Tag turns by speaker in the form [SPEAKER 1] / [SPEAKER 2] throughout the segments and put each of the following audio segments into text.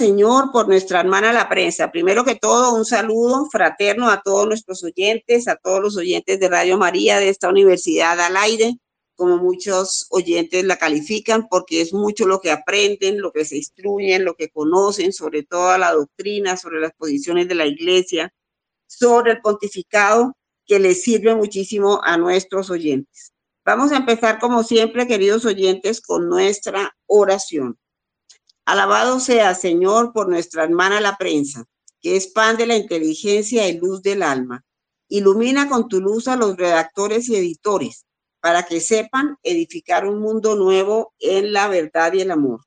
[SPEAKER 1] Señor por nuestra hermana la prensa. Primero que todo, un saludo fraterno a todos nuestros oyentes, a todos los oyentes de Radio María de esta universidad al aire, como muchos oyentes la califican, porque es mucho lo que aprenden, lo que se instruyen, lo que conocen sobre toda la doctrina, sobre las posiciones de la iglesia, sobre el pontificado, que les sirve muchísimo a nuestros oyentes. Vamos a empezar, como siempre, queridos oyentes, con nuestra oración. Alabado sea, Señor, por nuestra hermana la prensa, que expande la inteligencia y luz del alma. Ilumina con tu luz a los redactores y editores, para que sepan edificar un mundo nuevo en la verdad y el amor.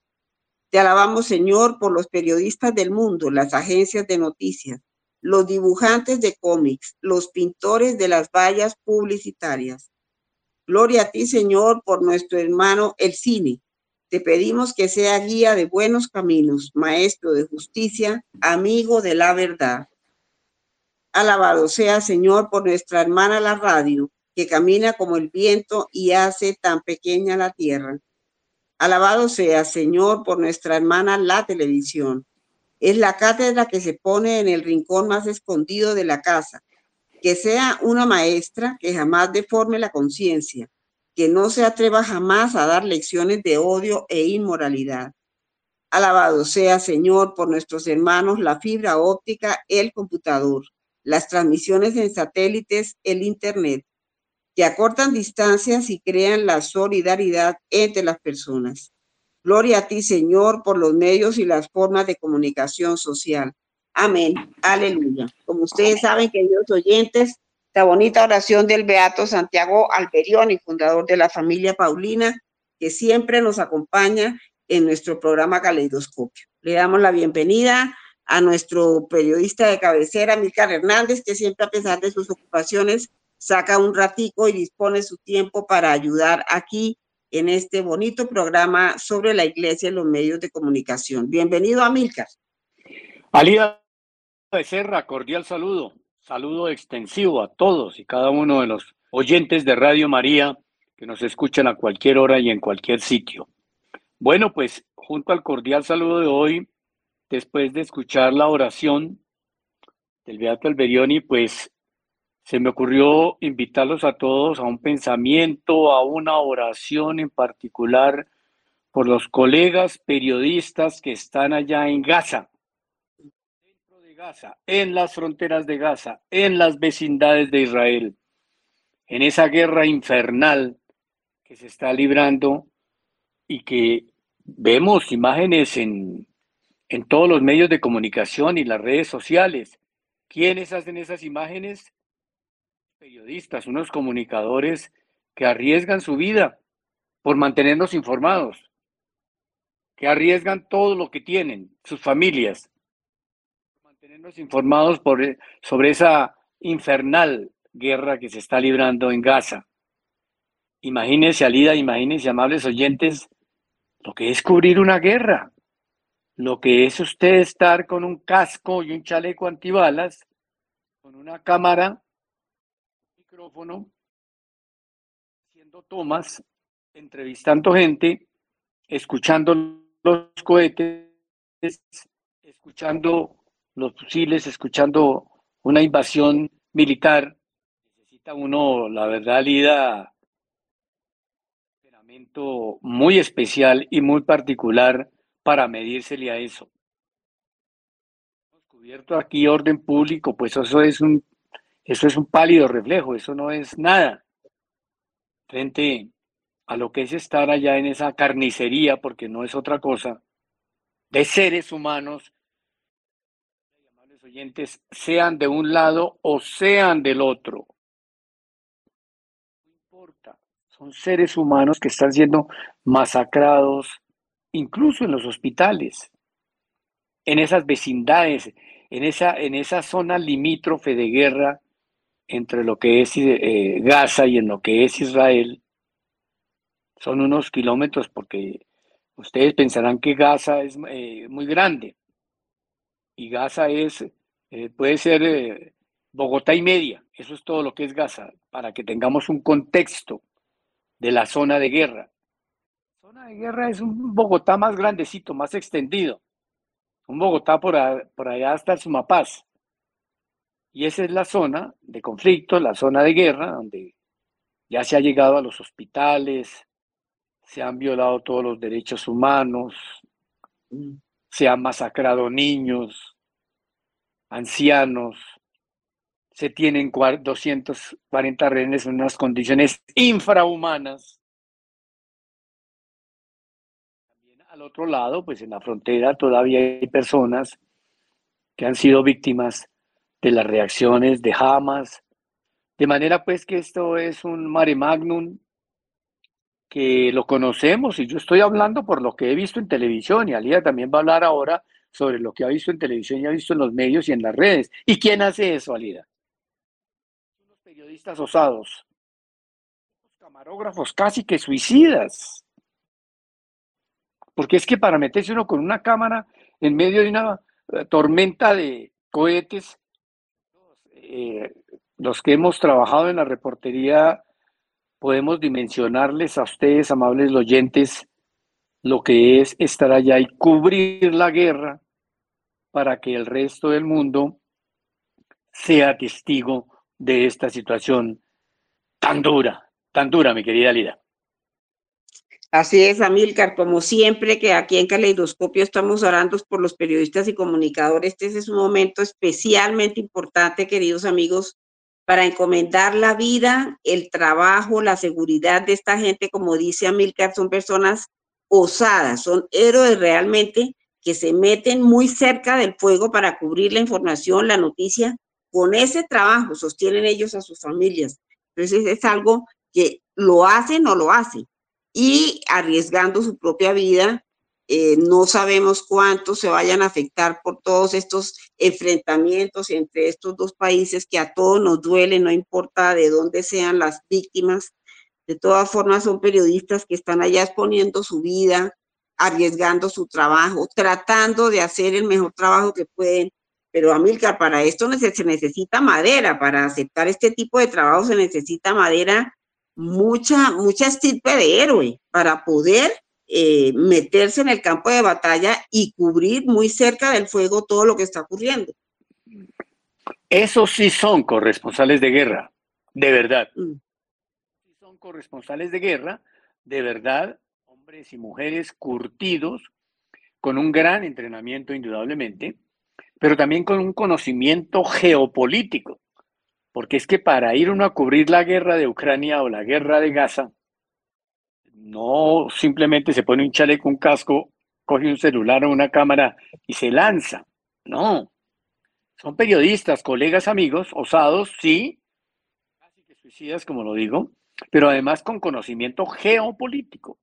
[SPEAKER 1] Te alabamos, Señor, por los periodistas del mundo, las agencias de noticias, los dibujantes de cómics, los pintores de las vallas publicitarias. Gloria a ti, Señor, por nuestro hermano el cine, te pedimos que sea guía de buenos caminos, maestro de justicia, amigo de la verdad. Alabado sea, Señor, por nuestra hermana la radio, que camina como el viento y hace tan pequeña la tierra. Alabado sea, Señor, por nuestra hermana la televisión. Es la cátedra que se pone en el rincón más escondido de la casa. Que sea una maestra que jamás deforme la conciencia, que no se atreva jamás a dar lecciones de odio e inmoralidad. Alabado sea, Señor, por nuestros hermanos, la fibra óptica, el computador, las transmisiones en satélites, el Internet, que acortan distancias y crean la solidaridad entre las personas. Gloria a ti, Señor, por los medios y las formas de comunicación social. Amén. Aleluya. Como ustedes saben, queridos oyentes, esta bonita oración del Beato Santiago Alberión fundador de la familia Paulina, que siempre nos acompaña en nuestro programa Caleidoscopio. Le damos la bienvenida a nuestro periodista de cabecera, Milcar Hernández, que siempre a pesar de sus ocupaciones saca un ratico y dispone su tiempo para ayudar aquí en este bonito programa sobre la iglesia y los medios de comunicación. Bienvenido a Milcar.
[SPEAKER 2] Alida Becerra, cordial saludo. Saludo extensivo a todos y cada uno de los oyentes de Radio María que nos escuchan a cualquier hora y en cualquier sitio. Bueno, pues junto al cordial saludo de hoy, después de escuchar la oración del Beato Alberioni, pues se me ocurrió invitarlos a todos a un pensamiento, a una oración en particular por los colegas periodistas que están allá en Gaza En las fronteras de Gaza, en las vecindades de Israel, en esa guerra infernal que se está librando y que vemos imágenes en, en todos los medios de comunicación y las redes sociales. ¿Quiénes hacen esas imágenes? Periodistas, unos comunicadores que arriesgan su vida por mantenernos informados, que arriesgan todo lo que tienen, sus familias, informados por, eh, sobre esa infernal guerra que se está librando en Gaza. Imagínense, Alida, imagínense, amables oyentes, lo que es cubrir una guerra, lo que es usted estar con un casco y un chaleco antibalas, con una cámara, un micrófono, haciendo tomas, entrevistando gente, escuchando los cohetes, escuchando los fusiles, escuchando una invasión militar, necesita uno, la verdad, Lida, un entrenamiento muy especial y muy particular para medírsele a eso. Cubierto aquí orden público, pues eso es un, eso es un pálido reflejo, eso no es nada frente a lo que es estar allá en esa carnicería, porque no es otra cosa, de seres humanos sean de un lado o sean del otro. No importa, son seres humanos que están siendo masacrados, incluso en los hospitales, en esas vecindades, en esa, en esa zona limítrofe de guerra entre lo que es eh, Gaza y en lo que es Israel. Son unos kilómetros porque ustedes pensarán que Gaza es eh, muy grande, y Gaza es, eh, puede ser eh, Bogotá y media, eso es todo lo que es Gaza, para que tengamos un contexto de la zona de guerra. zona de guerra es un Bogotá más grandecito, más extendido. Un Bogotá por, por allá hasta el Sumapaz. Y esa es la zona de conflicto, la zona de guerra, donde ya se ha llegado a los hospitales, se han violado todos los derechos humanos, mm. se han masacrado niños, ancianos, se tienen 240 rehenes en unas condiciones infrahumanas. También al otro lado, pues en la frontera todavía hay personas que han sido víctimas de las reacciones de Hamas, de manera pues que esto es un mare magnum que lo conocemos y yo estoy hablando por lo que he visto en televisión y Alía también va a hablar ahora sobre lo que ha visto en televisión y ha visto en los medios y en las redes. ¿Y quién hace eso, Alida? Los periodistas osados, los camarógrafos casi que suicidas. Porque es que para meterse uno con una cámara en medio de una eh, tormenta de cohetes, eh, los que hemos trabajado en la reportería podemos dimensionarles a ustedes, amables oyentes, lo que es estar allá y cubrir la guerra para que el resto del mundo sea testigo de esta situación tan dura, tan dura, mi querida Lida.
[SPEAKER 1] Así es, Amílcar, como siempre que aquí en Caleidoscopio estamos orando por los periodistas y comunicadores, este es un momento especialmente importante, queridos amigos, para encomendar la vida, el trabajo, la seguridad de esta gente, como dice Amílcar, son personas osadas, son héroes realmente que se meten muy cerca del fuego para cubrir la información, la noticia. Con ese trabajo sostienen ellos a sus familias. Entonces es algo que lo hacen o lo hacen. Y arriesgando su propia vida, eh, no sabemos cuánto se vayan a afectar por todos estos enfrentamientos entre estos dos países que a todos nos duele, no importa de dónde sean las víctimas. De todas formas, son periodistas que están allá exponiendo su vida, arriesgando su trabajo, tratando de hacer el mejor trabajo que pueden. Pero Amilcar, para esto se necesita madera, para aceptar este tipo de trabajo se necesita madera, mucha, mucha estirpe de héroe para poder eh, meterse en el campo de batalla y cubrir muy cerca del fuego todo lo que está ocurriendo.
[SPEAKER 2] Esos sí son corresponsales de guerra, de verdad. Mm. Corresponsales de guerra, de verdad, hombres y mujeres curtidos, con un gran entrenamiento indudablemente, pero también con un conocimiento geopolítico, porque es que para ir uno a cubrir la guerra de Ucrania o la guerra de Gaza, no simplemente se pone un chaleco, un casco, coge un celular o una cámara y se lanza, no. Son periodistas, colegas, amigos, osados, sí, casi que suicidas, como lo digo, pero además con conocimiento geopolítico.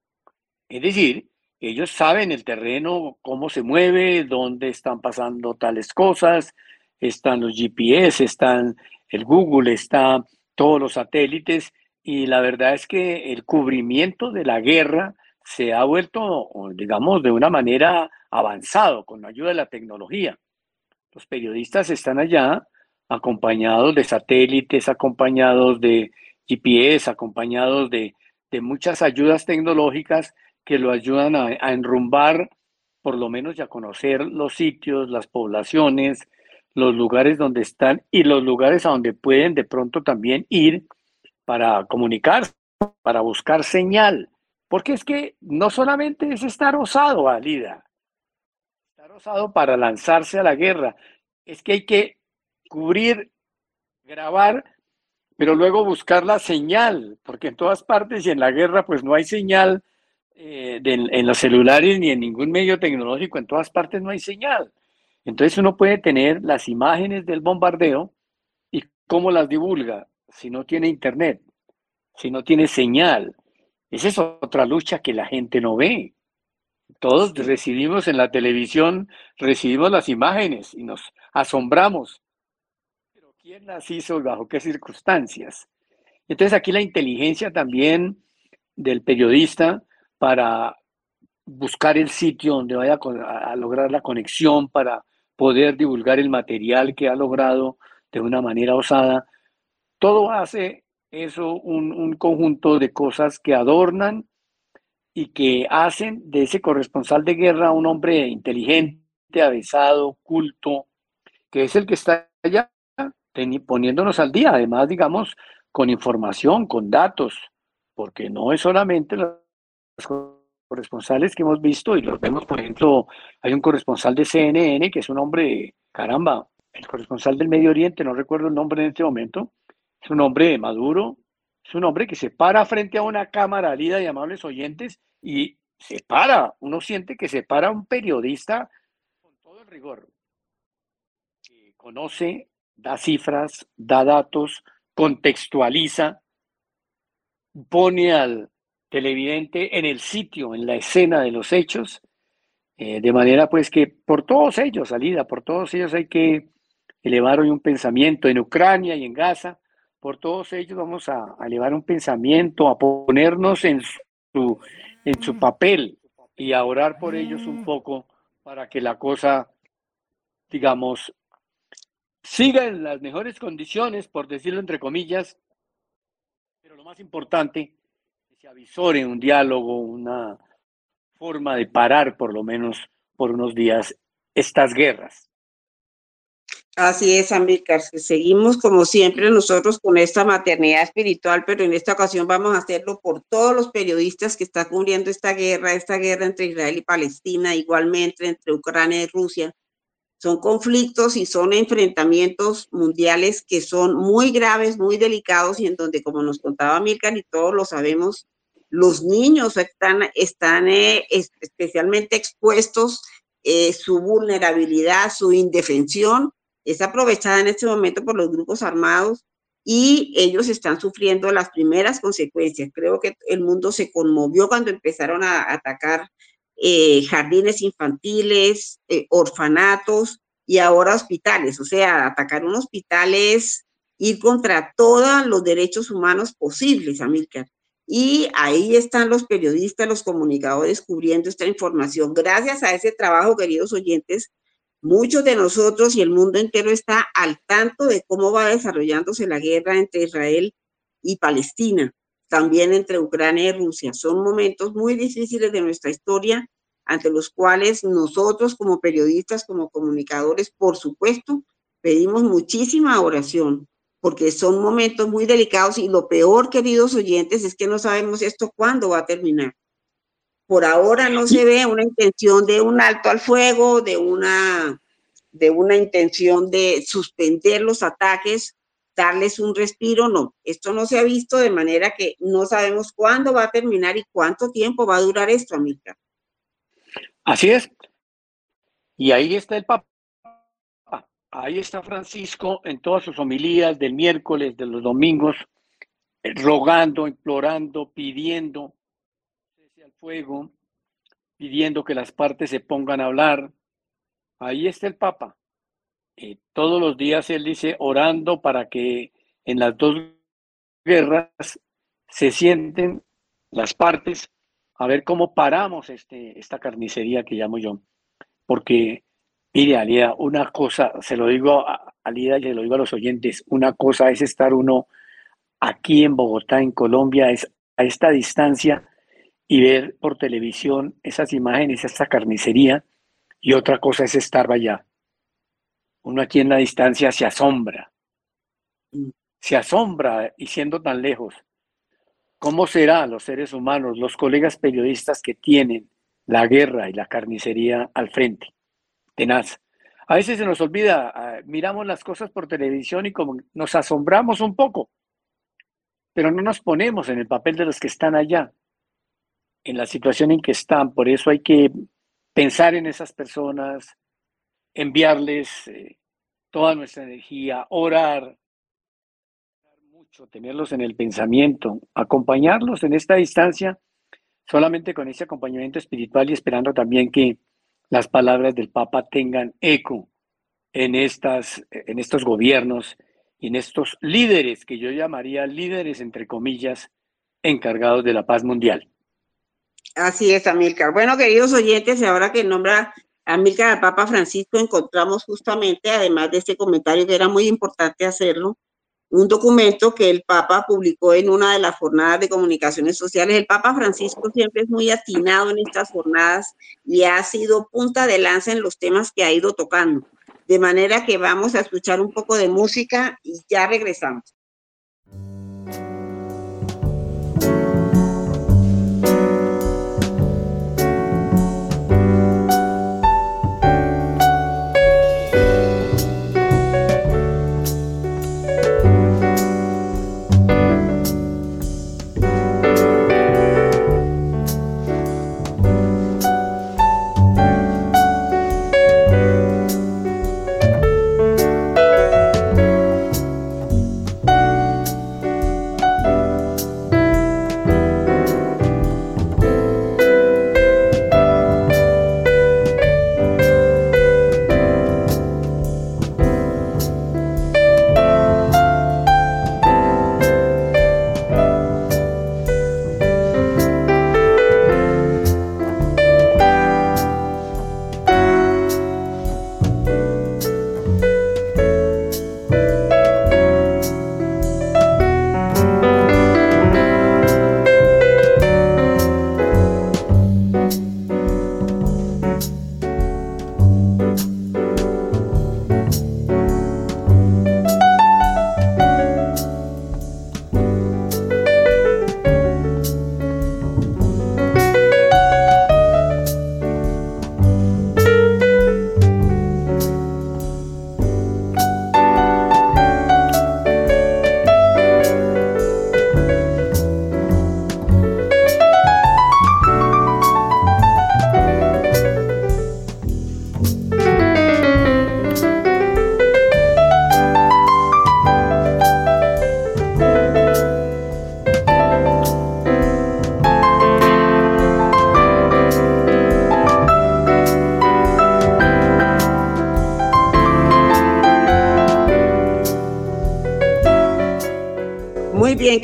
[SPEAKER 2] Es decir, ellos saben el terreno, cómo se mueve, dónde están pasando tales cosas, están los GPS, están el Google, están todos los satélites y la verdad es que el cubrimiento de la guerra se ha vuelto, digamos, de una manera avanzado con la ayuda de la tecnología. Los periodistas están allá acompañados de satélites, acompañados de GPS, acompañados de, de muchas ayudas tecnológicas que lo ayudan a, enrumbar, por lo menos ya conocer los sitios, las poblaciones, los lugares donde están y los lugares a donde pueden de pronto también ir para comunicarse, para buscar señal. Porque es que no solamente es estar osado, Alida, estar osado para lanzarse a la guerra, es que hay que cubrir, grabar, pero luego buscar la señal, porque en todas partes y en la guerra pues no hay señal eh, en los celulares ni en ningún medio tecnológico, en todas partes no hay señal. Entonces uno puede tener las imágenes del bombardeo y cómo las divulga si no tiene internet, si no tiene señal. Esa es otra lucha que la gente no ve. Todos recibimos en la televisión, recibimos las imágenes y nos asombramos. ¿Quién las bajo qué circunstancias? Entonces aquí la inteligencia también del periodista para buscar el sitio donde vaya a, lograr la conexión, para poder divulgar el material que ha logrado de una manera osada. Todo hace eso un, conjunto de cosas que adornan y que hacen de ese corresponsal de guerra un hombre inteligente, avesado, culto, que es el que está allá poniéndonos al día, además, digamos, con información, con datos, porque no es solamente los corresponsales que hemos visto y los vemos, por ejemplo, hay un corresponsal de CNN que es un hombre, caramba, el corresponsal del Medio Oriente, no recuerdo el nombre en este momento, es un hombre maduro, es un hombre que se para frente a una cámara lida y amables oyentes y se para, uno siente que se para un periodista con todo el rigor, que conoce, da cifras, da datos, contextualiza, pone al televidente en el sitio, en la escena de los hechos, eh, de manera pues que por todos ellos, salida, por todos ellos hay que elevar hoy un pensamiento en Ucrania y en Gaza, por todos ellos vamos a, elevar un pensamiento, a ponernos en su, en su papel y a orar por ellos un poco para que la cosa, digamos, siga en las mejores condiciones, por decirlo entre comillas, pero lo más importante, que se avisore un diálogo, una forma de parar por lo menos por unos días estas guerras.
[SPEAKER 1] Así es, Amílcar. Seguimos como siempre nosotros con esta maternidad espiritual, pero en esta ocasión vamos a hacerlo por todos los periodistas que están cubriendo esta guerra, esta guerra entre Israel y Palestina, igualmente entre Ucrania y Rusia. Son conflictos y son enfrentamientos mundiales que son muy graves, muy delicados y en donde, como nos contaba Amílcar y todos lo sabemos, los niños están, están eh, especialmente expuestos, eh, su vulnerabilidad, su indefensión es aprovechada en este momento por los grupos armados y ellos están sufriendo las primeras consecuencias. Creo que el mundo se conmovió cuando empezaron a atacar eh, jardines infantiles, eh, orfanatos y ahora hospitales. O sea, atacar un hospital es ir contra todos los derechos humanos posibles, Amílcar. Y ahí están los periodistas, los comunicadores cubriendo esta información. Gracias a ese trabajo, queridos oyentes, Muchos de nosotros y el mundo entero está al tanto de cómo va desarrollándose la guerra entre Israel y Palestina, también entre Ucrania y Rusia. Son momentos muy difíciles de nuestra historia ante los cuales nosotros como periodistas, como comunicadores, por supuesto, pedimos muchísima oración, porque son momentos muy delicados y lo peor, queridos oyentes, es que no sabemos esto cuándo va a terminar. Por ahora no se ve una intención de un alto al fuego, de una, de una intención de suspender los ataques, darles un respiro, no. Esto no se ha visto de manera que no sabemos cuándo va a terminar y cuánto tiempo va a durar esto, Amílcar.
[SPEAKER 2] Así es. Y ahí está el Papa. Ahí está Francisco en todas sus homilías del miércoles, de los domingos, eh, rogando, implorando, pidiendo fuego, pidiendo que las partes se pongan a hablar. Ahí está el Papa. Eh, todos los días él dice orando para que en las dos guerras se sienten las partes a ver cómo paramos este, esta carnicería que llamo yo. Porque, mire, Alida, una cosa, se lo digo a Alida y se lo digo a los oyentes, una cosa es estar uno aquí en Bogotá, en Colombia, es a esta distancia y ver por televisión esas imágenes, esa carnicería, y otra cosa es estar allá. Uno aquí en la distancia se asombra, mm. se asombra y siendo tan lejos. ¿Cómo será los seres humanos, los colegas periodistas que tienen la guerra y la carnicería al frente? Tenaz. A veces se nos olvida, ah, miramos las cosas por televisión y como nos asombramos un poco, pero no nos ponemos en el papel de los que están allá en la situación en que están. Por eso hay que pensar en esas personas, enviarles eh, toda nuestra energía, orar mucho, tenerlos en el pensamiento, acompañarlos en esta distancia, solamente con ese acompañamiento espiritual y esperando también que las palabras del Papa tengan eco en, estas, en estos gobiernos y en estos líderes que yo llamaría líderes, entre comillas, encargados de la paz mundial.
[SPEAKER 1] Así es, Amílcar. Bueno, queridos oyentes, ahora que nombra Amílcar al Papa Francisco, encontramos justamente, además de este comentario que era muy importante hacerlo, un documento que el Papa publicó en una de las jornadas de comunicaciones sociales. El Papa Francisco siempre es muy atinado en estas jornadas y ha sido punta de lanza en los temas que ha ido tocando. De manera que vamos a escuchar un poco de música y ya regresamos.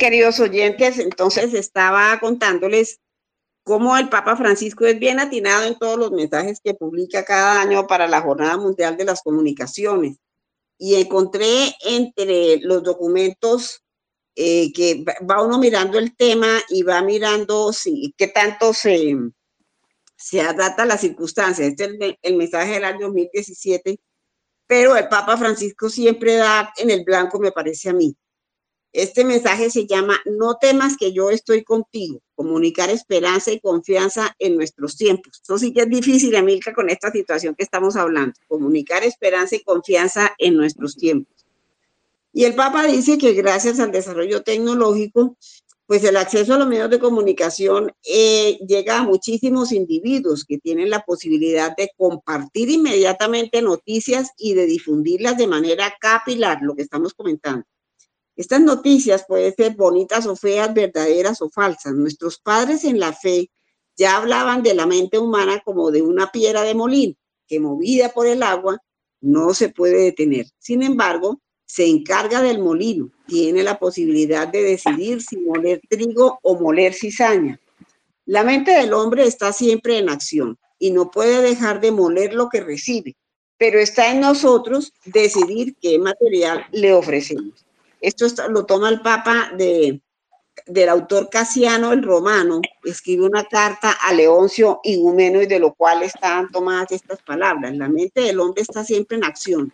[SPEAKER 1] Queridos oyentes, entonces estaba contándoles cómo el Papa Francisco es bien atinado en todos los mensajes que publica cada año para la Jornada Mundial de las Comunicaciones. Y encontré entre los documentos eh, que va uno mirando el tema y va mirando si, qué tanto se, se adapta a las circunstancias. Este es el, el mensaje del año 2017, pero el Papa Francisco siempre da en el blanco, me parece a mí. Este mensaje se llama No temas que yo estoy contigo, comunicar esperanza y confianza en nuestros tiempos. Eso sí que es difícil, Amilca, con esta situación que estamos hablando, comunicar esperanza y confianza en nuestros tiempos. Y el Papa dice que gracias al desarrollo tecnológico, pues el acceso a los medios de comunicación eh, llega a muchísimos individuos que tienen la posibilidad de compartir inmediatamente noticias y de difundirlas de manera capilar, lo que estamos comentando. Estas noticias pueden ser bonitas o feas, verdaderas o falsas. Nuestros padres en la fe ya hablaban de la mente humana como de una piedra de molino que movida por el agua no se puede detener. Sin embargo, se encarga del molino, tiene la posibilidad de decidir si moler trigo o moler cizaña. La mente del hombre está siempre en acción y no puede dejar de moler lo que recibe, pero está en nosotros decidir qué material le ofrecemos. Esto lo toma el Papa de, del autor Casiano el Romano, escribe una carta a Leoncio Igumeno y de lo cual están tomadas estas palabras. La mente del hombre está siempre en acción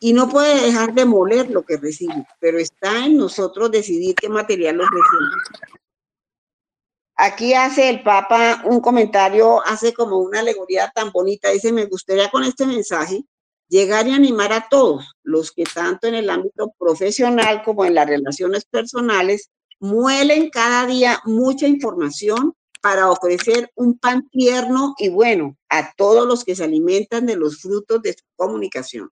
[SPEAKER 1] y no puede dejar de moler lo que recibe, pero está en nosotros decidir qué material lo recibe. Aquí hace el Papa un comentario, hace como una alegoría tan bonita, dice, me gustaría con este mensaje llegar y animar a todos los que tanto en el ámbito profesional como en las relaciones personales muelen cada día mucha información para ofrecer un pan tierno y bueno a todos los que se alimentan de los frutos de su comunicación.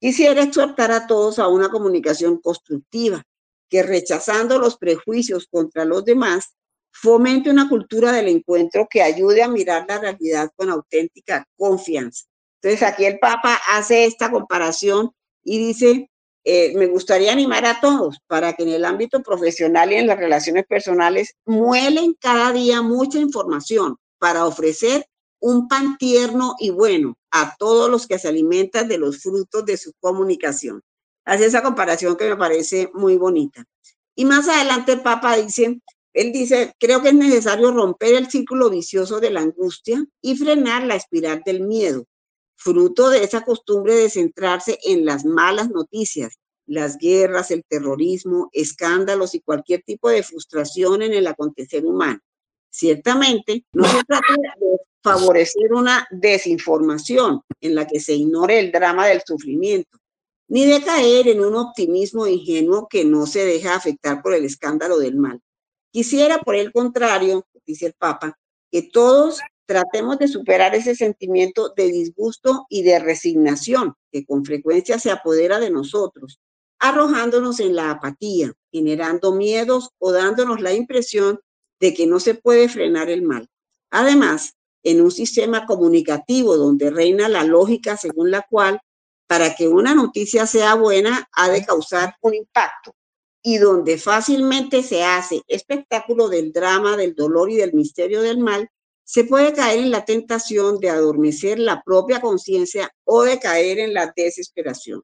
[SPEAKER 1] Quisiera exhortar a todos a una comunicación constructiva, que rechazando los prejuicios contra los demás, fomente una cultura del encuentro que ayude a mirar la realidad con auténtica confianza. Entonces aquí el Papa hace esta comparación y dice, eh, me gustaría animar a todos para que en el ámbito profesional y en las relaciones personales muelen cada día mucha información para ofrecer un pan tierno y bueno a todos los que se alimentan de los frutos de su comunicación. hace esa comparación que me parece muy bonita. Y más adelante el Papa dice, él dice, creo que es necesario romper el círculo vicioso de la angustia y frenar la espiral del miedo, fruto de esa costumbre de centrarse en las malas noticias, las guerras, el terrorismo, escándalos y cualquier tipo de frustración en el acontecer humano. Ciertamente, no se trata de favorecer una desinformación en la que se ignore el drama del sufrimiento, ni de caer en un optimismo ingenuo que no se deja afectar por el escándalo del mal. Quisiera, por el contrario, dice el Papa, que todos tratemos de superar ese sentimiento de disgusto y de resignación que con frecuencia se apodera de nosotros, arrojándonos en la apatía, generando miedos o dándonos la impresión de que no se puede frenar el mal. Además, en un sistema comunicativo donde reina la lógica según la cual para que una noticia sea buena ha de causar un impacto y donde fácilmente se hace espectáculo del drama, del dolor y del misterio del mal, se puede caer en la tentación de adormecer la propia conciencia o de caer en la desesperación.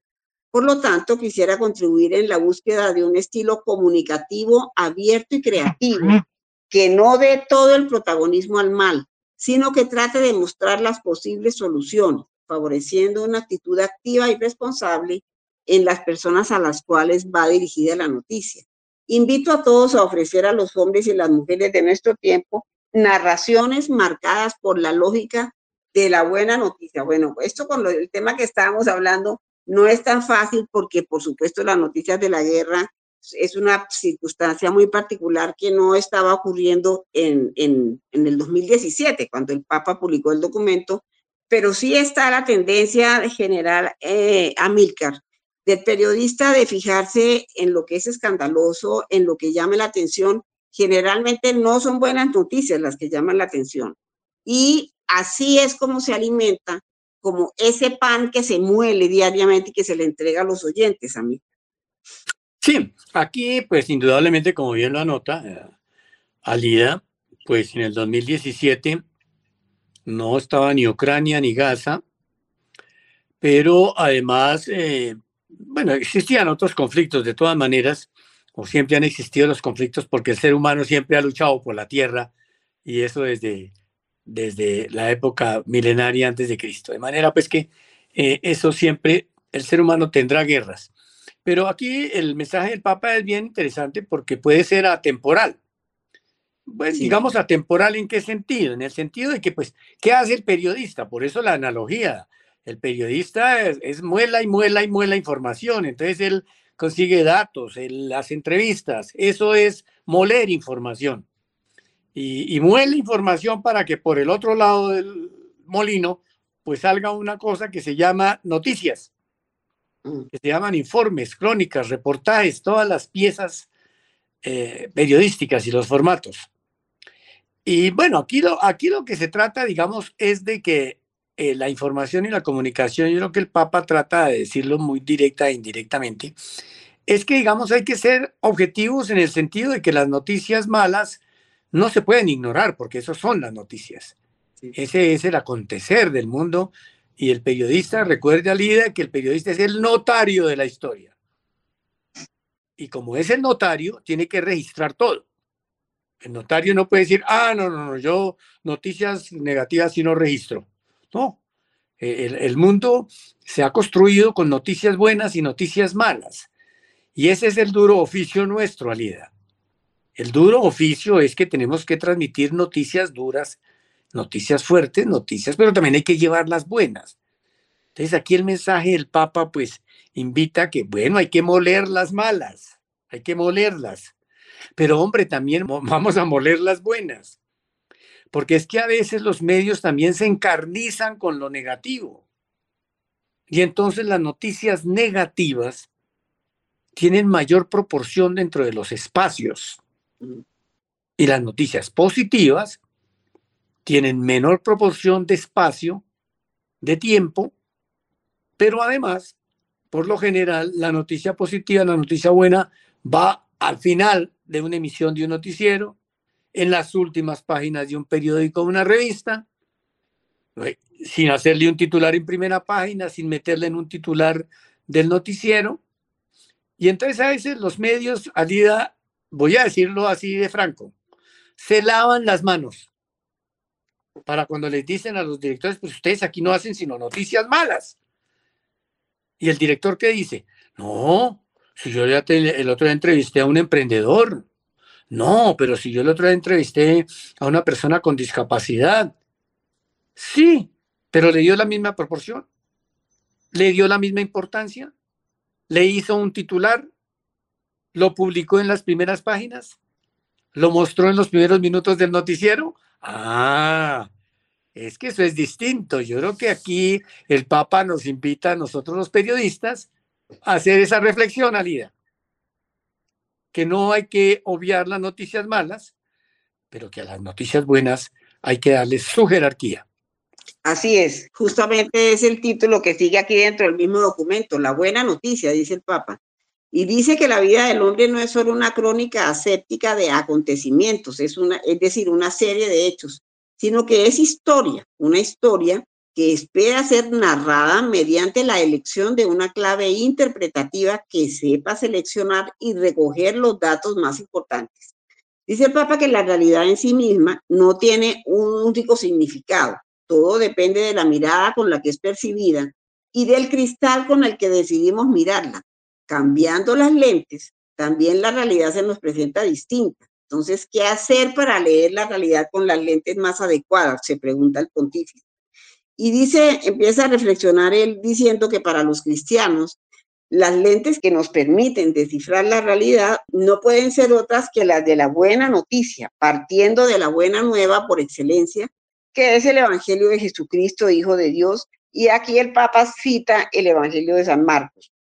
[SPEAKER 1] Por lo tanto, quisiera contribuir en la búsqueda de un estilo comunicativo abierto y creativo que no dé todo el protagonismo al mal, sino que trate de mostrar las posibles soluciones, favoreciendo una actitud activa y responsable en las personas a las cuales va dirigida la noticia. Invito a todos a ofrecer a los hombres y las mujeres de nuestro tiempo narraciones marcadas por la lógica de la buena noticia. Bueno, esto con el tema que estábamos hablando no es tan fácil porque, por supuesto, las noticias de la guerra es una circunstancia muy particular que no estaba ocurriendo en, en, en el 2017, cuando el Papa publicó el documento, pero sí está la tendencia general eh, a Milcar del periodista de fijarse en lo que es escandaloso, en lo que llame la atención. Generalmente no son buenas noticias las que llaman la atención. Y así es como se alimenta, como ese pan que se muele diariamente y que se le entrega a los oyentes, a mí.
[SPEAKER 2] Sí, aquí pues indudablemente, como bien lo anota eh, Alida, pues en el 2017 no estaba ni Ucrania ni Gaza, pero además, eh, bueno, existían otros conflictos de todas maneras, o siempre han existido los conflictos porque el ser humano siempre ha luchado por la tierra y eso desde, desde la época milenaria antes de Cristo. De manera pues que eh, eso siempre, el ser humano tendrá guerras. Pero aquí el mensaje del Papa es bien interesante porque puede ser atemporal. Pues, digamos atemporal en qué sentido? En el sentido de que, pues, ¿qué hace el periodista? Por eso la analogía. El periodista es, muela y muela y muela información. Entonces él consigue datos, las entrevistas. Eso es moler información. Y, y muele información para que por el otro lado del molino, pues salga una cosa que se llama noticias, mm. que se llaman informes, crónicas, reportajes, todas las piezas eh, periodísticas y los formatos. Y bueno, aquí lo, aquí lo que se trata, digamos, es de que eh, la información y la comunicación, yo creo que el Papa trata de decirlo muy directa e indirectamente, es que, digamos, hay que ser objetivos en el sentido de que las noticias malas no se pueden ignorar, porque eso son las noticias. Ese es el acontecer del mundo y el periodista, recuerde al líder que el periodista es el notario de la historia. Y como es el notario, tiene que registrar todo. El notario no puede decir, ah, no, no, no, yo noticias negativas sí no registro. No, el, el, mundo se ha construido con noticias buenas y noticias malas. Y ese es el duro oficio nuestro, Alida. El duro oficio es que tenemos que transmitir noticias duras, noticias fuertes, noticias, pero también hay que llevar las buenas. Entonces aquí el mensaje del Papa pues invita que, bueno, hay que moler las malas, hay que molerlas pero hombre, también vamos a moler las buenas, porque es que a veces los medios también se encarnizan con lo negativo. Y entonces las noticias negativas tienen mayor proporción dentro de los espacios. Y las noticias positivas tienen menor proporción de espacio, de tiempo, pero además, por lo general, la noticia positiva, la noticia buena, va al final de una emisión de un noticiero, en las últimas páginas de un periódico o una revista, sin hacerle un titular en primera página, sin meterle en un titular del noticiero, Y entonces a veces los medios, Alida, voy a decirlo así de franco, se lavan las manos para cuando les dicen a los directores, pues ustedes aquí no hacen sino noticias malas. Y el director qué dice, no, si yo ya el otro día entrevisté a un emprendedor, no, pero si yo el otro día entrevisté a una persona con discapacidad, sí, pero le dio la misma proporción, le dio la misma importancia, le hizo un titular, lo publicó en las primeras páginas, lo mostró en los primeros minutos del noticiero. Ah, es que eso es distinto. Yo creo que aquí el Papa nos invita a nosotros los periodistas a hacer esa reflexión, Alida. Que no hay que obviar las noticias malas, pero que a las noticias buenas hay que darles su jerarquía.
[SPEAKER 1] Así es, justamente es el título que sigue aquí dentro del mismo documento, la buena noticia, dice el Papa. Y dice que la vida del hombre no es solo una crónica aséptica de acontecimientos, es, una, es decir, una serie de hechos, sino que es historia, una historia que espera ser narrada mediante la elección de una clave interpretativa que sepa seleccionar y recoger los datos más importantes. Dice el Papa que la realidad en sí misma no tiene un único significado, todo depende de la mirada con la que es percibida y del cristal con el que decidimos mirarla cambiando las lentes, también la realidad se nos presenta distinta. Entonces, ¿qué hacer para leer la realidad con las lentes más adecuadas? Se pregunta el pontífice. Y dice, empieza a reflexionar él diciendo que para los cristianos, las lentes que nos permiten descifrar la realidad no pueden ser otras que las de la buena noticia, partiendo de la buena nueva por excelencia, que es el Evangelio de Jesucristo, Hijo de Dios. Y aquí el Papa cita el Evangelio de San Marcos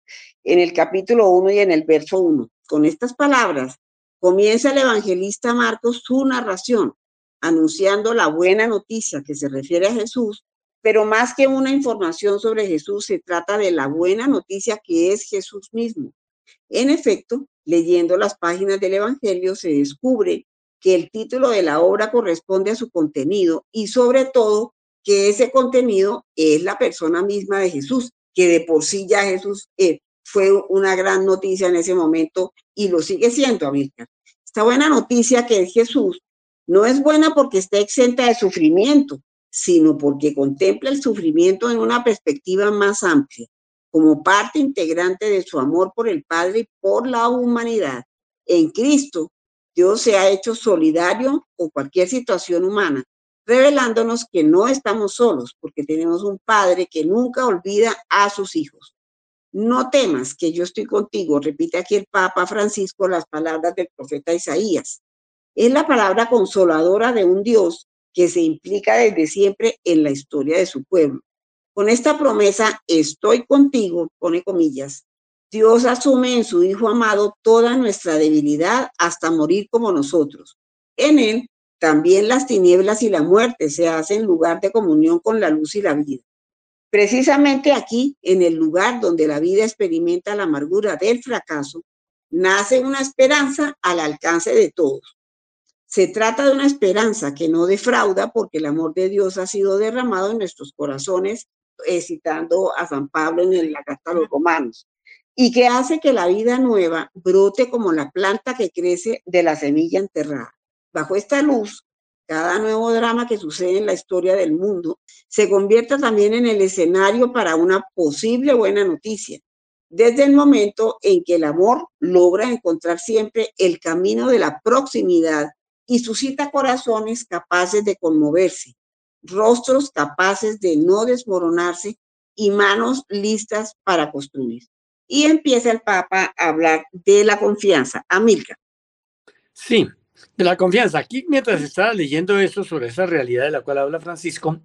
[SPEAKER 1] en el capítulo 1 y en el verso 1. Con estas palabras comienza el evangelista Marcos su narración, anunciando la buena noticia que se refiere a Jesús, pero más que una información sobre Jesús, se trata de la buena noticia que es Jesús mismo. En efecto, leyendo las páginas del Evangelio se descubre que el título de la obra corresponde a su contenido y sobre todo que ese contenido es la persona misma de Jesús, que de por sí ya Jesús es fue una gran noticia en ese momento y lo sigue siendo, América. Esta buena noticia que es Jesús no es buena porque está exenta de sufrimiento, sino porque contempla el sufrimiento en una perspectiva más amplia, como parte integrante de su amor por el Padre y por la humanidad. En Cristo, Dios se ha hecho solidario con cualquier situación humana, revelándonos que no estamos solos, porque tenemos un Padre que nunca olvida a sus hijos. No temas que yo estoy contigo, repite aquí el Papa Francisco las palabras del profeta Isaías. Es la palabra consoladora de un Dios que se implica desde siempre en la historia de su pueblo. Con esta promesa, estoy contigo, pone comillas, Dios asume en su Hijo amado toda nuestra debilidad hasta morir como nosotros. En Él también las tinieblas y la muerte se hacen lugar de comunión con la luz y la vida. Precisamente aquí, en el lugar donde la vida experimenta la amargura del fracaso, nace una esperanza al alcance de todos. Se trata de una esperanza que no defrauda porque el amor de Dios ha sido derramado en nuestros corazones, citando a San Pablo en la carta a los romanos, y que hace que la vida nueva brote como la planta que crece de la semilla enterrada. Bajo esta luz, cada nuevo drama que sucede en la historia del mundo se convierta también en el escenario para una posible buena noticia, desde el momento en que el amor logra encontrar siempre el camino de la proximidad y suscita corazones capaces de conmoverse, rostros capaces de no desmoronarse y manos listas para construir. Y empieza el Papa a hablar de la confianza. Amilcar.
[SPEAKER 2] Sí, de la confianza. Aquí, mientras estaba leyendo eso sobre esa realidad de la cual habla Francisco,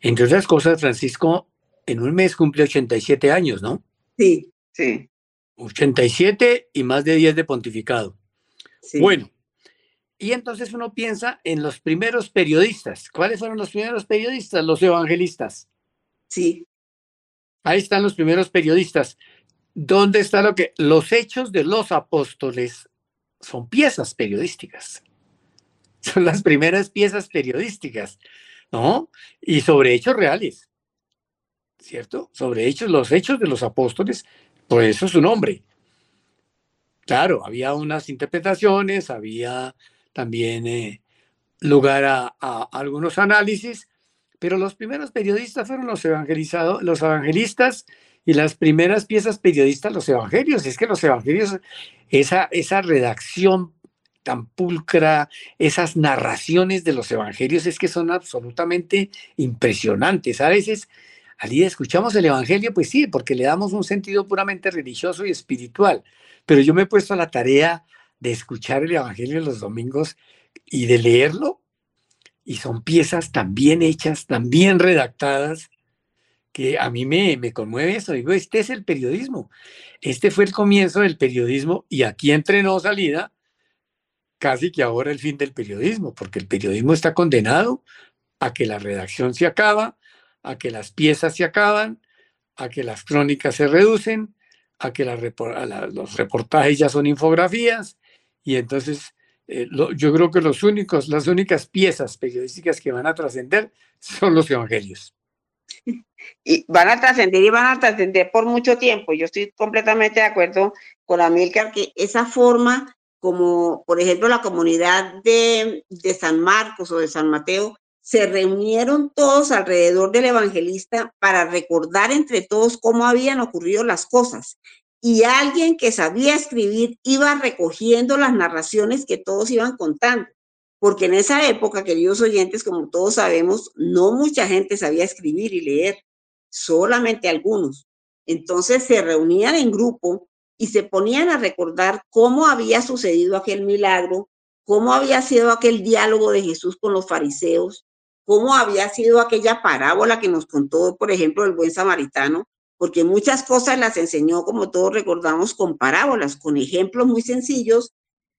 [SPEAKER 2] entre otras cosas, Francisco en un mes cumple 87 años, ¿no?
[SPEAKER 1] Sí, sí.
[SPEAKER 2] 87 y más de 10 de pontificado. Bueno, y entonces uno piensa en los primeros periodistas. ¿Cuáles fueron los primeros periodistas? Los evangelistas.
[SPEAKER 1] Sí.
[SPEAKER 2] Ahí están los primeros periodistas. ¿Dónde está lo que? Los hechos de los apóstoles son piezas periodísticas. Son las primeras piezas periodísticas, ¿no? Y sobre hechos reales, ¿cierto? Sobre hechos, los hechos de los apóstoles, por eso es su nombre. Claro, había unas interpretaciones, había también eh, lugar a, algunos análisis, pero los primeros periodistas fueron los evangelizados, los evangelistas y las primeras piezas periodistas, los evangelios. Es que los evangelios, esa, esa redacción tan pulcra, esas narraciones de los evangelios es que son absolutamente impresionantes. A veces, al día escuchamos el evangelio, pues sí, porque le damos un sentido puramente religioso y espiritual pero yo me he puesto a la tarea de escuchar el Evangelio los domingos y de leerlo, y son piezas tan bien hechas, tan bien redactadas, que a mí me, me conmueve eso. Digo, este es el periodismo. Este fue el comienzo del periodismo y aquí entrenó salida casi que ahora el fin del periodismo, porque el periodismo está condenado a que la redacción se acaba, a que las piezas se acaban, a que las crónicas se reducen, a que los reportajes ya son infografías y entonces eh, yo creo que los únicos, las únicas piezas periodísticas que van a trascender son los evangelios.
[SPEAKER 1] Y van a trascender y van a trascender por mucho tiempo. Yo estoy completamente de acuerdo con Amilcar que esa forma, como por ejemplo la comunidad de, de San Marcos o de San Mateo, se reunieron todos alrededor del evangelista para recordar entre todos cómo habían ocurrido las cosas. Y alguien que sabía escribir iba recogiendo las narraciones que todos iban contando. Porque en esa época, queridos oyentes, como todos sabemos, no mucha gente sabía escribir y leer, solamente algunos. Entonces se reunían en grupo y se ponían a recordar cómo había sucedido aquel milagro, cómo había sido aquel diálogo de Jesús con los fariseos, cómo había sido aquella parábola que nos contó, por ejemplo, el buen samaritano, porque muchas cosas las enseñó, como todos recordamos, con parábolas, con ejemplos muy sencillos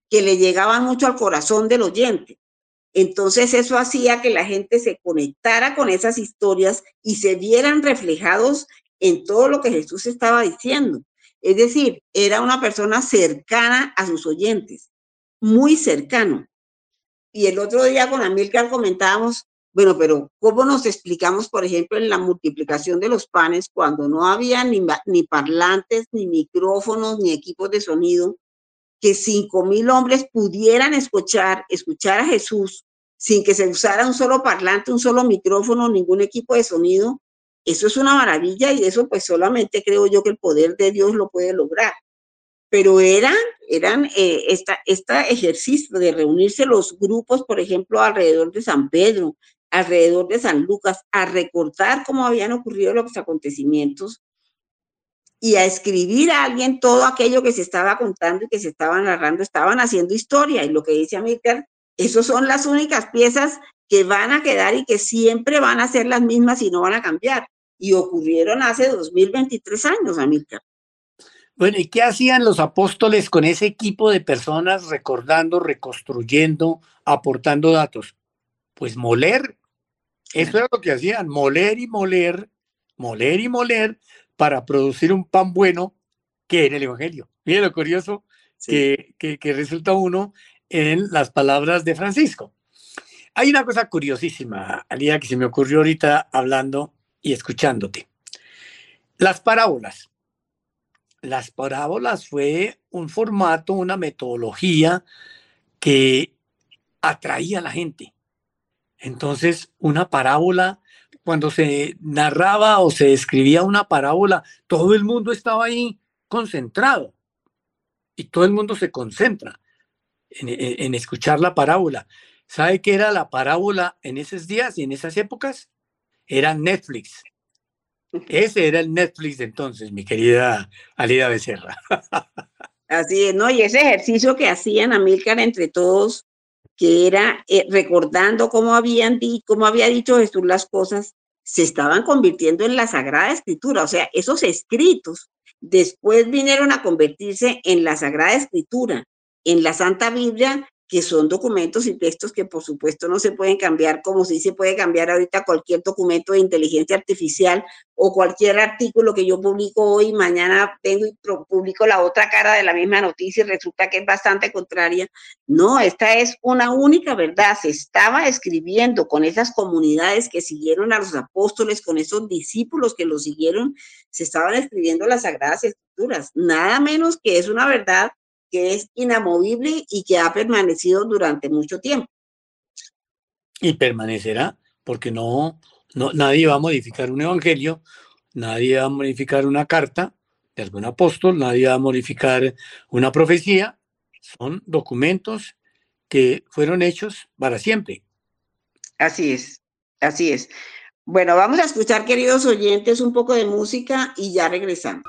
[SPEAKER 1] que le llegaban mucho al corazón del oyente. Entonces eso hacía que la gente se conectara con esas historias y se vieran reflejados en todo lo que Jesús estaba diciendo. Es decir, era una persona cercana a sus oyentes, muy cercano. Y el otro día con Amilcar comentábamos bueno, pero ¿cómo nos explicamos, por ejemplo, en la multiplicación de los panes cuando no había ni, ni parlantes, ni micrófonos, ni equipos de sonido, que cinco mil hombres pudieran escuchar, escuchar a Jesús sin que se usara un solo parlante, un solo micrófono, ningún equipo de sonido? Eso es una maravilla y eso pues solamente creo yo que el poder de Dios lo puede lograr pero eran, eran eh, este ejercicio de reunirse los grupos, por ejemplo, alrededor de San Pedro, alrededor de San Lucas a recordar cómo habían ocurrido los acontecimientos y a escribir a alguien todo aquello que se estaba contando y que se estaba narrando, estaban haciendo historia. Y lo que dice Amílcar, esas son las únicas piezas que van a quedar y que siempre van a ser las mismas y no van a cambiar. Y ocurrieron hace 2023 años, Amílcar.
[SPEAKER 2] Bueno, ¿y qué hacían los apóstoles con ese equipo de personas recordando, reconstruyendo, aportando datos? Pues moler eso era lo que hacían, moler y moler, moler y moler para producir un pan bueno que era el Evangelio. Mire lo curioso que, que, resulta uno en las palabras de Francisco. Hay una cosa curiosísima, Alía, que se me ocurrió ahorita hablando y escuchándote. Las parábolas. Las parábolas fue un formato, una metodología que atraía a la gente. Entonces, una parábola, cuando se narraba o se escribía una parábola, todo el mundo estaba ahí concentrado y todo el mundo se concentra en, escuchar la parábola. ¿Sabe qué era la parábola en esos días y en esas épocas? Era Netflix. Ese era el Netflix de entonces, mi querida Alida Becerra.
[SPEAKER 1] Así es, ¿no? Y ese ejercicio que hacían Amílcar entre todos que era eh, recordando cómo, habían cómo había dicho Jesús las cosas, se estaban convirtiendo en la Sagrada Escritura. O sea, esos escritos después vinieron a convertirse en la Sagrada Escritura, en la Santa Biblia, que son documentos y textos que por supuesto no se pueden cambiar como si se puede cambiar ahorita cualquier documento de inteligencia artificial o cualquier artículo que yo publico hoy, mañana tengo y publico la otra cara de la misma noticia y resulta que es bastante contraria. No, esta es una única verdad. Se estaba escribiendo con esas comunidades que siguieron a los apóstoles, con esos discípulos que los siguieron, se estaban escribiendo las sagradas escrituras. Nada menos que es una verdad que es inamovible y que ha permanecido durante mucho tiempo.
[SPEAKER 2] Y permanecerá, porque no, no nadie va a modificar un evangelio, nadie va a modificar una carta de algún apóstol, nadie va a modificar una profecía, son documentos que fueron hechos para siempre.
[SPEAKER 1] Así es, así es. Bueno, vamos a escuchar, queridos oyentes, un poco de música y ya regresamos.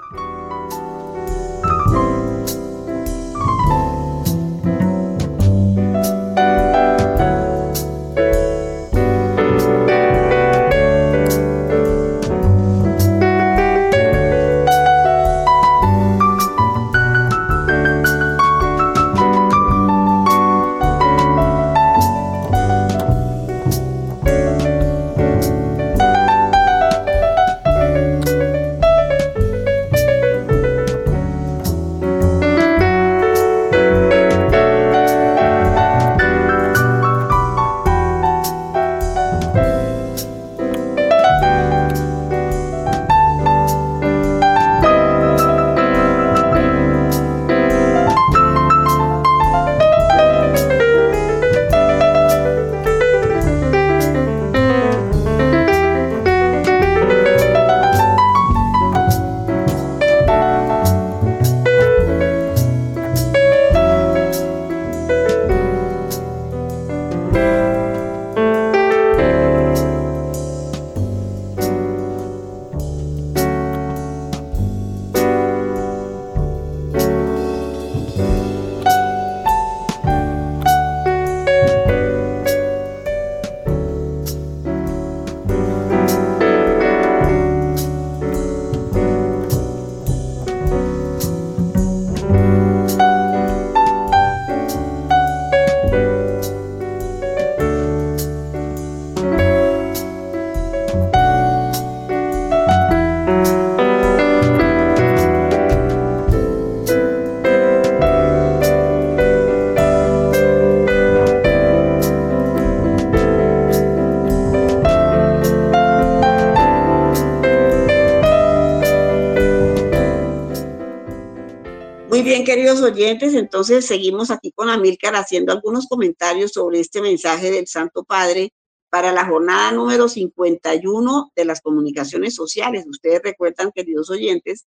[SPEAKER 1] Queridos oyentes, entonces seguimos aquí con Amílcar haciendo algunos comentarios sobre este mensaje del Santo Padre para la jornada número 51 de las comunicaciones sociales. Ustedes recuerdan, queridos oyentes,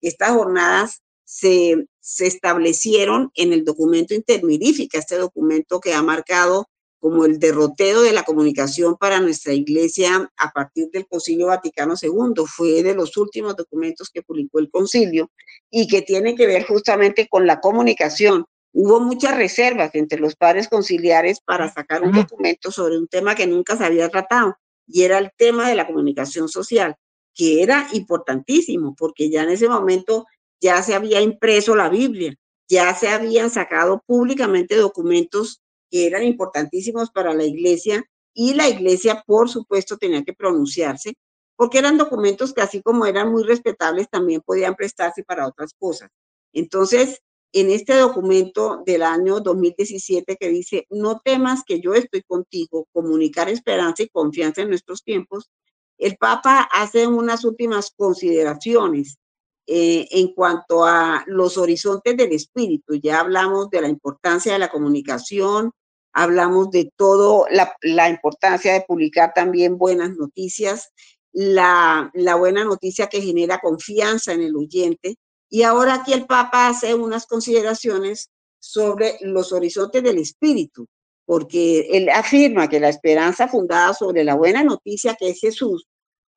[SPEAKER 1] estas jornadas se, se establecieron en el documento intermirífica, este documento que ha marcado como el derrotero de la comunicación para nuestra iglesia a partir del Concilio Vaticano II. Fue de los últimos documentos que publicó el concilio y que tiene que ver justamente con la comunicación. Hubo muchas reservas entre los padres conciliares para sacar un documento sobre un tema que nunca se había tratado y era el tema de la comunicación social, que era importantísimo porque ya en ese momento ya se había impreso la Biblia, ya se habían sacado públicamente documentos que eran importantísimos para la iglesia y la iglesia, por supuesto, tenía que pronunciarse, porque eran documentos que así como eran muy respetables, también podían prestarse para otras cosas. Entonces, en este documento del año 2017 que dice, no temas que yo estoy contigo, comunicar esperanza y confianza en nuestros tiempos, el Papa hace unas últimas consideraciones eh, en cuanto a los horizontes del espíritu. Ya hablamos de la importancia de la comunicación, hablamos de todo, la, importancia de publicar también buenas noticias, la, la buena noticia que genera confianza en el oyente. Y ahora aquí el Papa hace unas consideraciones sobre los horizontes del espíritu, porque él afirma que la esperanza fundada sobre la buena noticia que es Jesús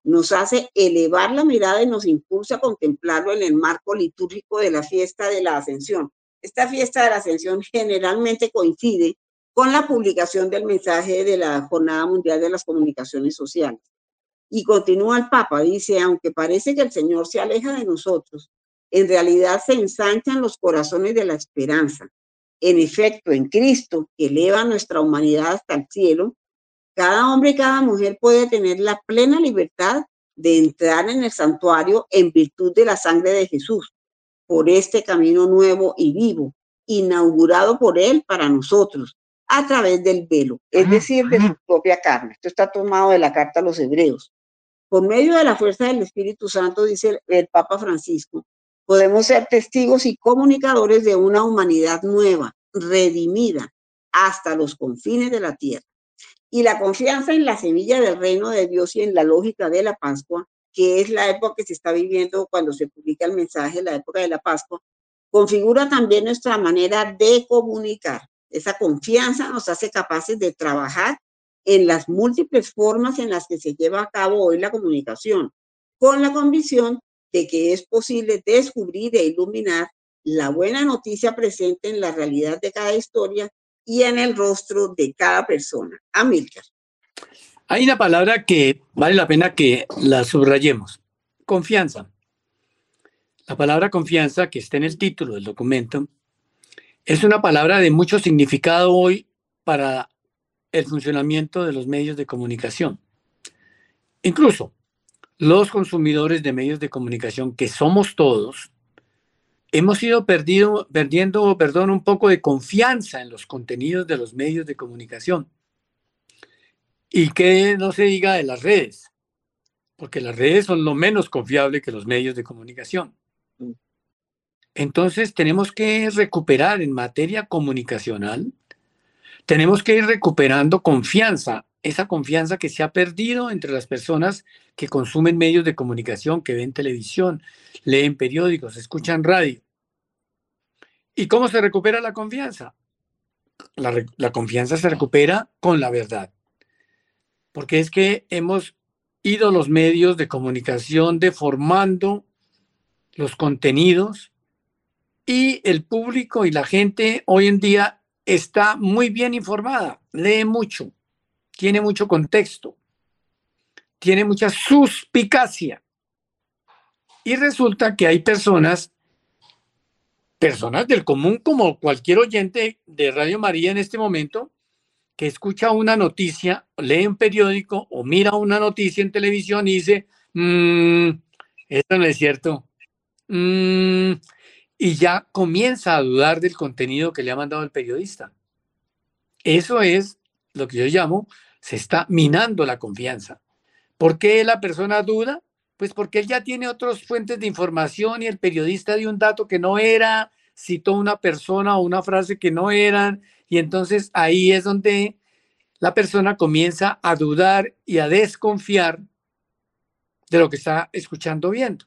[SPEAKER 1] nos hace elevar la mirada y nos impulsa a contemplarlo en el marco litúrgico de la fiesta de la Ascensión. Esta fiesta de la Ascensión generalmente coincide con la publicación del mensaje de la Jornada Mundial de las Comunicaciones Sociales. Y continúa el Papa, dice, aunque parece que el Señor se aleja de nosotros, en realidad se ensanchan los corazones de la esperanza. En efecto, en Cristo, que eleva nuestra humanidad hasta el cielo, cada hombre y cada mujer puede tener la plena libertad de entrar en el santuario en virtud de la sangre de Jesús, por este camino nuevo y vivo, inaugurado por Él para nosotros, a través del velo, es decir, de su propia carne. Esto está tomado de la carta a los hebreos. Por medio de la fuerza del Espíritu Santo, dice el, Papa Francisco, podemos ser testigos y comunicadores de una humanidad nueva, redimida, hasta los confines de la tierra. Y la confianza en la semilla del reino de Dios y en la lógica de la Pascua, que es la época que se está viviendo cuando se publica el mensaje, la época de la Pascua, configura también nuestra manera de comunicar. Esa confianza nos hace capaces de trabajar en las múltiples formas en las que se lleva a cabo hoy la comunicación, con la convicción de que es posible descubrir e iluminar la buena noticia presente en la realidad de cada historia y en el rostro de cada persona. Amílcar.
[SPEAKER 2] Hay una palabra que vale la pena que la subrayemos. Confianza. La palabra confianza, que está en el título del documento, es una palabra de mucho significado hoy para el funcionamiento de los medios de comunicación. Incluso los consumidores de medios de comunicación, que somos todos, hemos ido perdiendo perdón, un poco de confianza en los contenidos de los medios de comunicación. Y que no se diga de las redes, porque las redes son lo menos confiable que los medios de comunicación. Entonces tenemos que recuperar en materia comunicacional, tenemos que ir recuperando confianza, esa confianza que se ha perdido entre las personas que consumen medios de comunicación, que ven televisión, leen periódicos, escuchan radio. ¿Y cómo se recupera la confianza? La, confianza se recupera con la verdad. Porque es que hemos ido los medios de comunicación deformando los contenidos y el público y la gente hoy en día está muy bien informada, lee mucho, tiene mucho contexto, tiene mucha suspicacia. Y resulta que hay personas, personas del común como cualquier oyente de Radio María en este momento, que escucha una noticia, lee un periódico o mira una noticia en televisión y dice, mmm, esto no es cierto, Mm, y ya comienza a dudar del contenido que le ha mandado el periodista. Eso es lo que yo llamo, se está minando la confianza. ¿Por qué la persona duda? Pues porque él ya tiene otras fuentes de información y el periodista dio un dato que no era, citó una persona o una frase que no eran, y entonces ahí es donde la persona comienza a dudar y a desconfiar de lo que está escuchando viendo.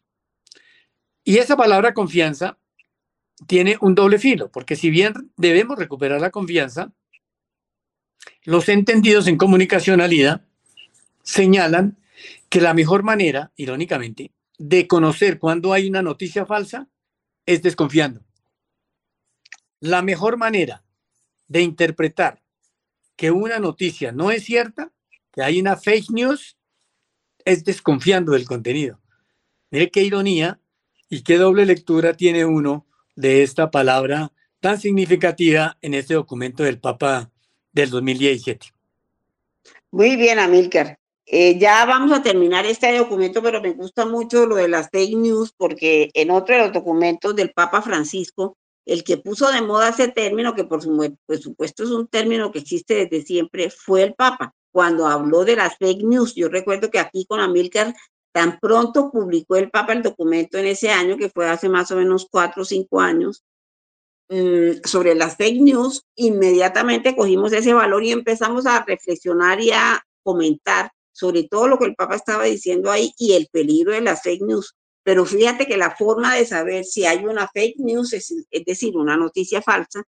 [SPEAKER 2] Y esa palabra confianza tiene un doble filo, porque si bien debemos recuperar la confianza, los entendidos en comunicacionalidad señalan que la mejor manera, irónicamente, de conocer cuando hay una noticia falsa es desconfiando. La mejor manera de interpretar que una noticia no es cierta, que hay una fake news, es desconfiando del contenido. Mire qué ironía ¿Y qué doble lectura tiene uno de esta palabra tan significativa en este documento del Papa del 2017?
[SPEAKER 1] Muy bien, Amílcar. Eh, ya vamos a terminar este documento, pero me gusta mucho lo de las fake news porque en otro de los documentos del Papa Francisco, el que puso de moda ese término, que por supuesto es un término que existe desde siempre, fue el Papa. Cuando habló de las fake news, yo recuerdo que aquí con Amílcar Tan pronto publicó el Papa el documento en ese año, que fue hace más o menos cuatro o cinco años, mm, sobre las fake news, inmediatamente cogimos ese valor y empezamos a reflexionar y a comentar sobre todo lo que el Papa estaba diciendo ahí y el peligro de las fake news. Pero fíjate que la forma de saber si hay una fake news, es, es decir, una noticia falsa,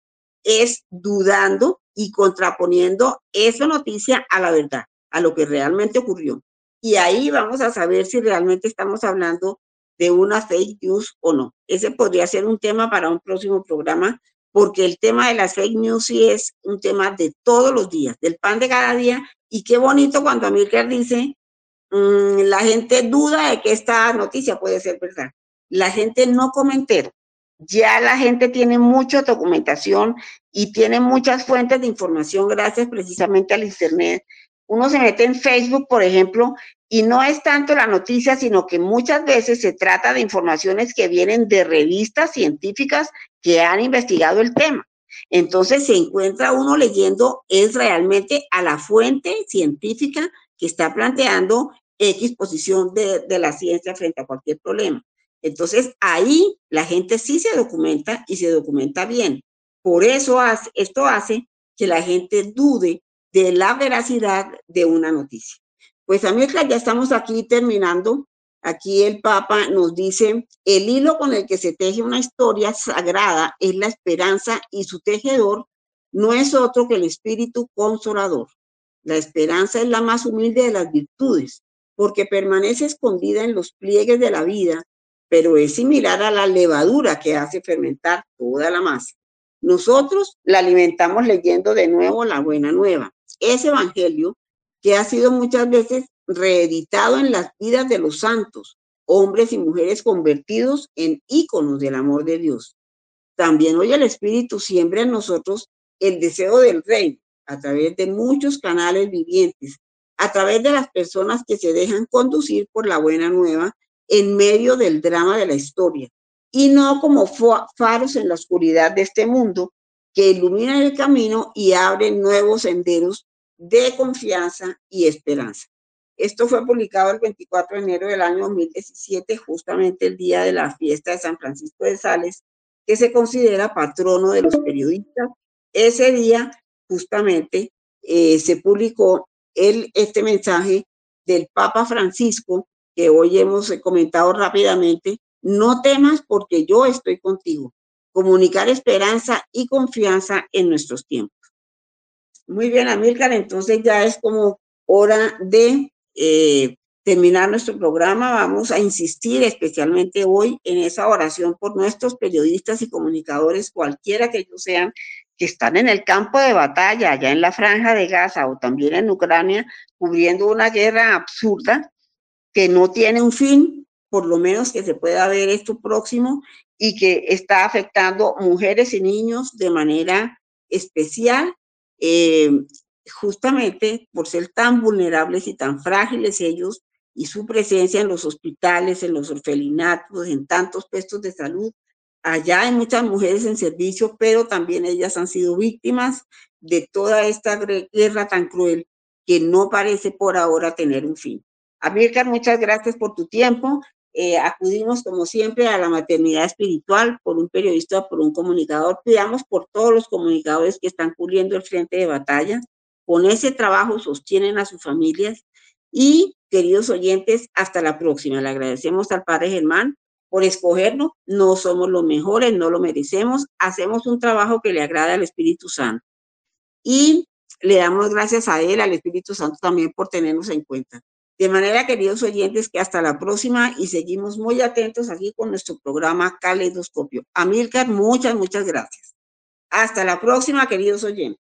[SPEAKER 1] es dudando y contraponiendo esa noticia a la verdad, a lo que realmente ocurrió y ahí vamos a saber si realmente estamos hablando de una fake news o no. Ese podría ser un tema para un próximo programa, porque el tema de las fake news sí es un tema de todos los días, del pan de cada día. Y qué bonito cuando Amílcar dice, mm, la gente duda de que esta noticia puede ser verdad. La gente no comenta. Ya la gente tiene mucha documentación y tiene muchas fuentes de información gracias precisamente al Internet uno se mete en Facebook, por ejemplo, y no es tanto la noticia, sino que muchas veces se trata de informaciones que vienen de revistas científicas que han investigado el tema. Entonces se encuentra uno leyendo es realmente a la fuente científica que está planteando X posición de, la ciencia frente a cualquier problema. Entonces ahí la gente sí se documenta y se documenta bien. Por eso esto hace que la gente dude de la veracidad de una noticia. Pues amigos, ya estamos aquí terminando. Aquí el Papa nos dice, el hilo con el que se teje una historia sagrada es la esperanza y su tejedor no es otro que el espíritu consolador. La esperanza es la más humilde de las virtudes, porque permanece escondida en los pliegues de la vida, pero es similar a la levadura que hace fermentar toda la masa. Nosotros la alimentamos leyendo de nuevo la buena nueva, ese evangelio que ha sido muchas veces reeditado en las vidas de los santos, hombres y mujeres convertidos en íconos del amor de Dios. También hoy el Espíritu siembra en nosotros el deseo del rey a través de muchos canales vivientes, a través de las personas que se dejan conducir por la buena nueva en medio del drama de la historia, y no como faros en la oscuridad de este mundo que iluminan el camino y abren nuevos senderos de confianza y esperanza. Esto fue publicado el 24 de enero del año 2017, justamente el día de la fiesta de San Francisco de Sales, que se considera patrono de los periodistas. Ese día, justamente, eh, se publicó el, este mensaje del Papa Francisco, que hoy hemos comentado rápidamente, no temas porque yo estoy contigo. Comunicar esperanza y confianza en nuestros tiempos. Muy bien, Amílcar, entonces ya es como hora de eh, terminar nuestro programa. Vamos a insistir especialmente hoy en esa oración por nuestros periodistas y comunicadores, cualquiera que ellos sean, que están en el campo de batalla, allá en la franja de Gaza o también en Ucrania, cubriendo una guerra absurda que no tiene un fin, por lo menos que se pueda ver esto próximo y que está afectando mujeres y niños de manera especial eh, justamente por ser tan vulnerables y tan frágiles ellos y su presencia en los hospitales, en los orfelinatos, en tantos puestos de salud. Allá hay muchas mujeres en servicio, pero también ellas han sido víctimas de toda esta guerra tan cruel que no parece por ahora tener un fin. Amílcar, muchas gracias por tu tiempo. Eh, acudimos como siempre a la maternidad espiritual por un periodista, por un comunicador. Pidamos por todos los comunicadores que están cubriendo el frente de batalla. Con ese trabajo sostienen a sus familias. Y, queridos oyentes, hasta la próxima. Le agradecemos al Padre Germán por escogernos. No somos los mejores, no lo merecemos. Hacemos un trabajo que le agrada al Espíritu Santo. Y le damos gracias a él, al Espíritu Santo también por tenernos en cuenta. De manera, queridos oyentes, que hasta la próxima y seguimos muy atentos aquí con nuestro programa Caleidoscopio. Amílcar, muchas, muchas gracias. Hasta la próxima, queridos oyentes.